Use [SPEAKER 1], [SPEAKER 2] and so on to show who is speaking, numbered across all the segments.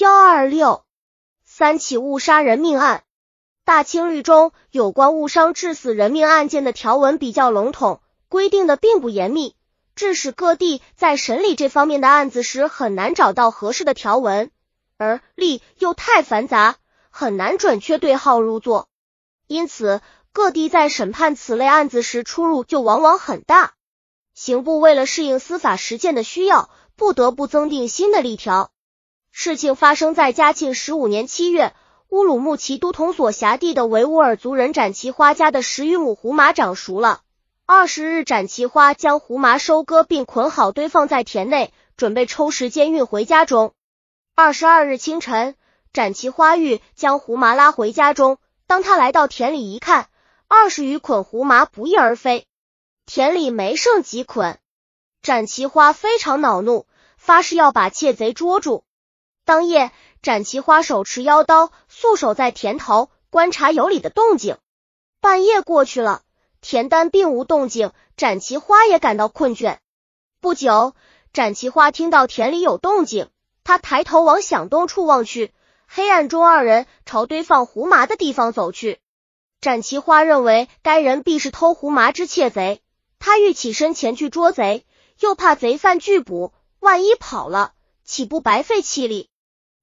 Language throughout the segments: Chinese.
[SPEAKER 1] 幺二六三起误杀人命案。大清律中有关误伤致死人命案件的条文比较笼统，规定的并不严密，致使各地在审理这方面的案子时很难找到合适的条文，而例又太繁杂，很难准确对号入座。因此，各地在审判此类案子时出入就往往很大。刑部为了适应司法实践的需要，不得不增订新的例条。事情发生在嘉庆十五年七月，乌鲁木齐都统所辖地的维吾尔族人展其花家的十余亩胡麻长熟了。二十日，展其花将胡麻收割并捆好堆放在田内，准备抽时间运回家中。二十二日清晨，展其花欲将胡麻拉回家中，当他来到田里一看，二十余捆胡麻不翼而飞，田里没剩几捆。展其花非常恼怒，发誓要把窃贼捉住。当夜，展其花手持腰刀，素守在田头，观察有里的动静。半夜过去了，田单并无动静，展其花也感到困倦。不久，展其花听到田里有动静，他抬头往响动处望去，黑暗中二人朝堆放胡麻的地方走去。展其花认为该人必是偷胡麻之窃贼，他欲起身前去捉贼，又怕贼犯拒捕，万一跑了，岂不白费气力？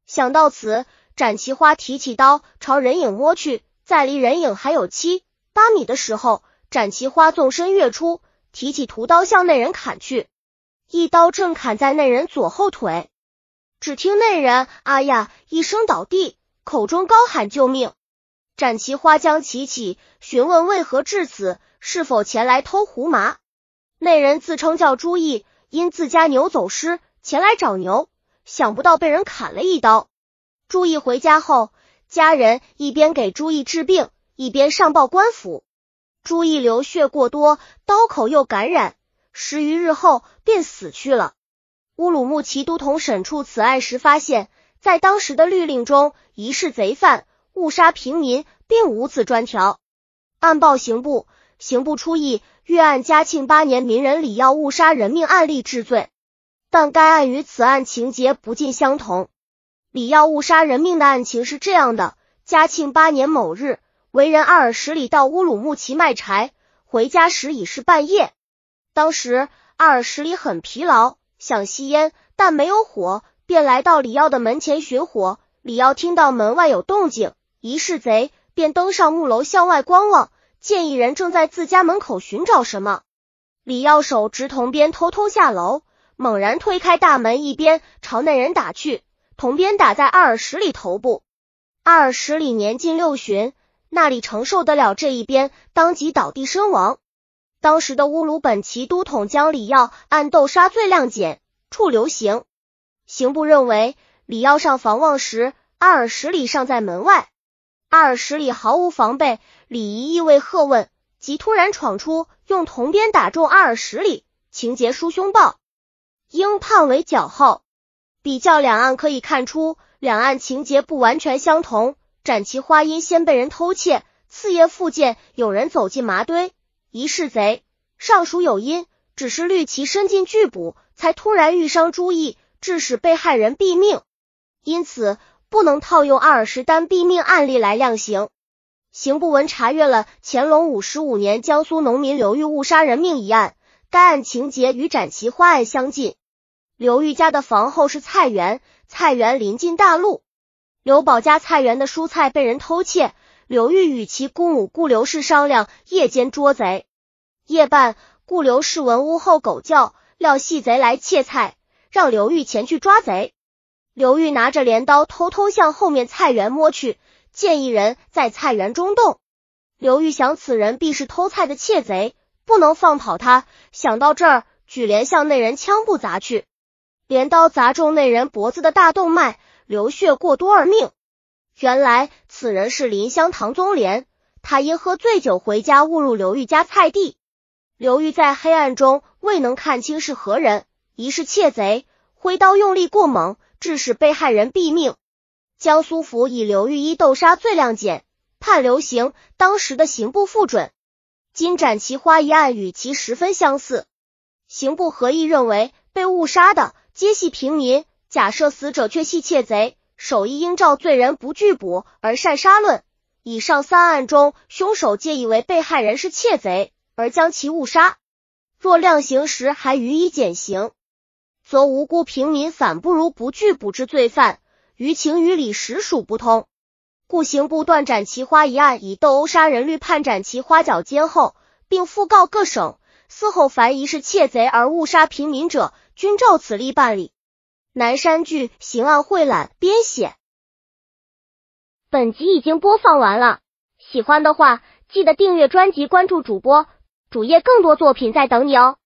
[SPEAKER 1] 想到此，展其花提起刀朝人影摸去，在离人影还有七八米的时候，展其花纵身跃出，提起屠刀向那人砍去，一刀正砍在那人左后腿。只听那人“啊呀”一声倒地，口中高喊救命。展其花将其起，询问为何至此，是否前来偷胡麻。那人自称叫朱毅，因自家牛走失，前来找牛。想不到被人砍了一刀。朱毅回家后，家人一边给朱毅治病，一边上报官府。朱毅流血过多，刀口又感染，十余日后便死去了。乌鲁木齐都统审处此案时，发现，在当时的律令中，疑是贼犯误杀平民，并无此专条。按报刑部，刑部初议，欲按嘉庆八年民人李耀误杀人命案例治罪。但该案与此案情节不尽相同。李耀误杀人命的案情是这样的：嘉庆八年某日，为人二十里到乌鲁木齐卖柴，回家时已是半夜。当时二十里很疲劳，想吸烟，但没有火，便来到李耀的门前寻火。李耀听到门外有动静，疑是贼，便登上木楼向外观望，见一人正在自家门口寻找什么。李耀手执铜鞭，偷偷下楼。猛然推开大门，一边朝那人打去，铜鞭打在二十里头部。二十里年近六旬，那里承受得了这一鞭，当即倒地身亡。当时的乌鲁本齐都统将李耀按斗杀罪量减，处流刑。刑部认为李耀上房望时，二十里尚在门外，二十里毫无防备，李仪意味喝问，即突然闯出，用铜鞭打中二十里，情节殊凶暴。应判为绞后。比较两案可以看出，两案情节不完全相同。展其花因先被人偷窃，次夜复见有人走进麻堆，疑是贼，尚属有因，只是虑其身进拒捕，才突然遇伤朱毅，致使被害人毙命。因此不能套用二十单毙命案例来量刑。刑部文查阅了乾隆五十五年江苏农民刘玉误杀人命一案。该案情节与展其花案相近。刘玉家的房后是菜园，菜园临近大路。刘宝家菜园的蔬菜被人偷窃，刘玉与其姑母顾刘氏商量夜间捉贼。夜半，顾刘氏闻屋后狗叫，料系贼来窃菜，让刘玉前去抓贼。刘玉拿着镰刀偷偷向后面菜园摸去，见一人在菜园中动。刘玉想此人必是偷菜的窃贼。不能放跑他，想到这儿，举镰向那人枪部砸去，镰刀砸中那人脖子的大动脉，流血过多而命。原来此人是林香唐宗廉，他因喝醉酒回家，误入刘玉家菜地。刘玉在黑暗中未能看清是何人，疑是窃贼，挥刀用力过猛，致使被害人毙命。江苏府以刘玉一斗杀罪量减，判流刑。当时的刑部复准。金盏其花一案与其十分相似，刑部合议认为被误杀的皆系平民。假设死者却系窃贼，首义应照罪人不拒捕而擅杀论。以上三案中，凶手皆以为被害人是窃贼而将其误杀，若量刑时还予以减刑，则无辜平民反不如不拒捕之罪犯，于情于理实属不通。故刑部断斩其花一案以斗殴杀人律判斩其花绞监后，并复告各省，嗣后凡疑是窃贼而误杀平民者，均照此例办理。南山剧刑案汇览编写。本集已经播放完了，喜欢的话记得订阅专辑，关注主播主页，更多作品在等你哦。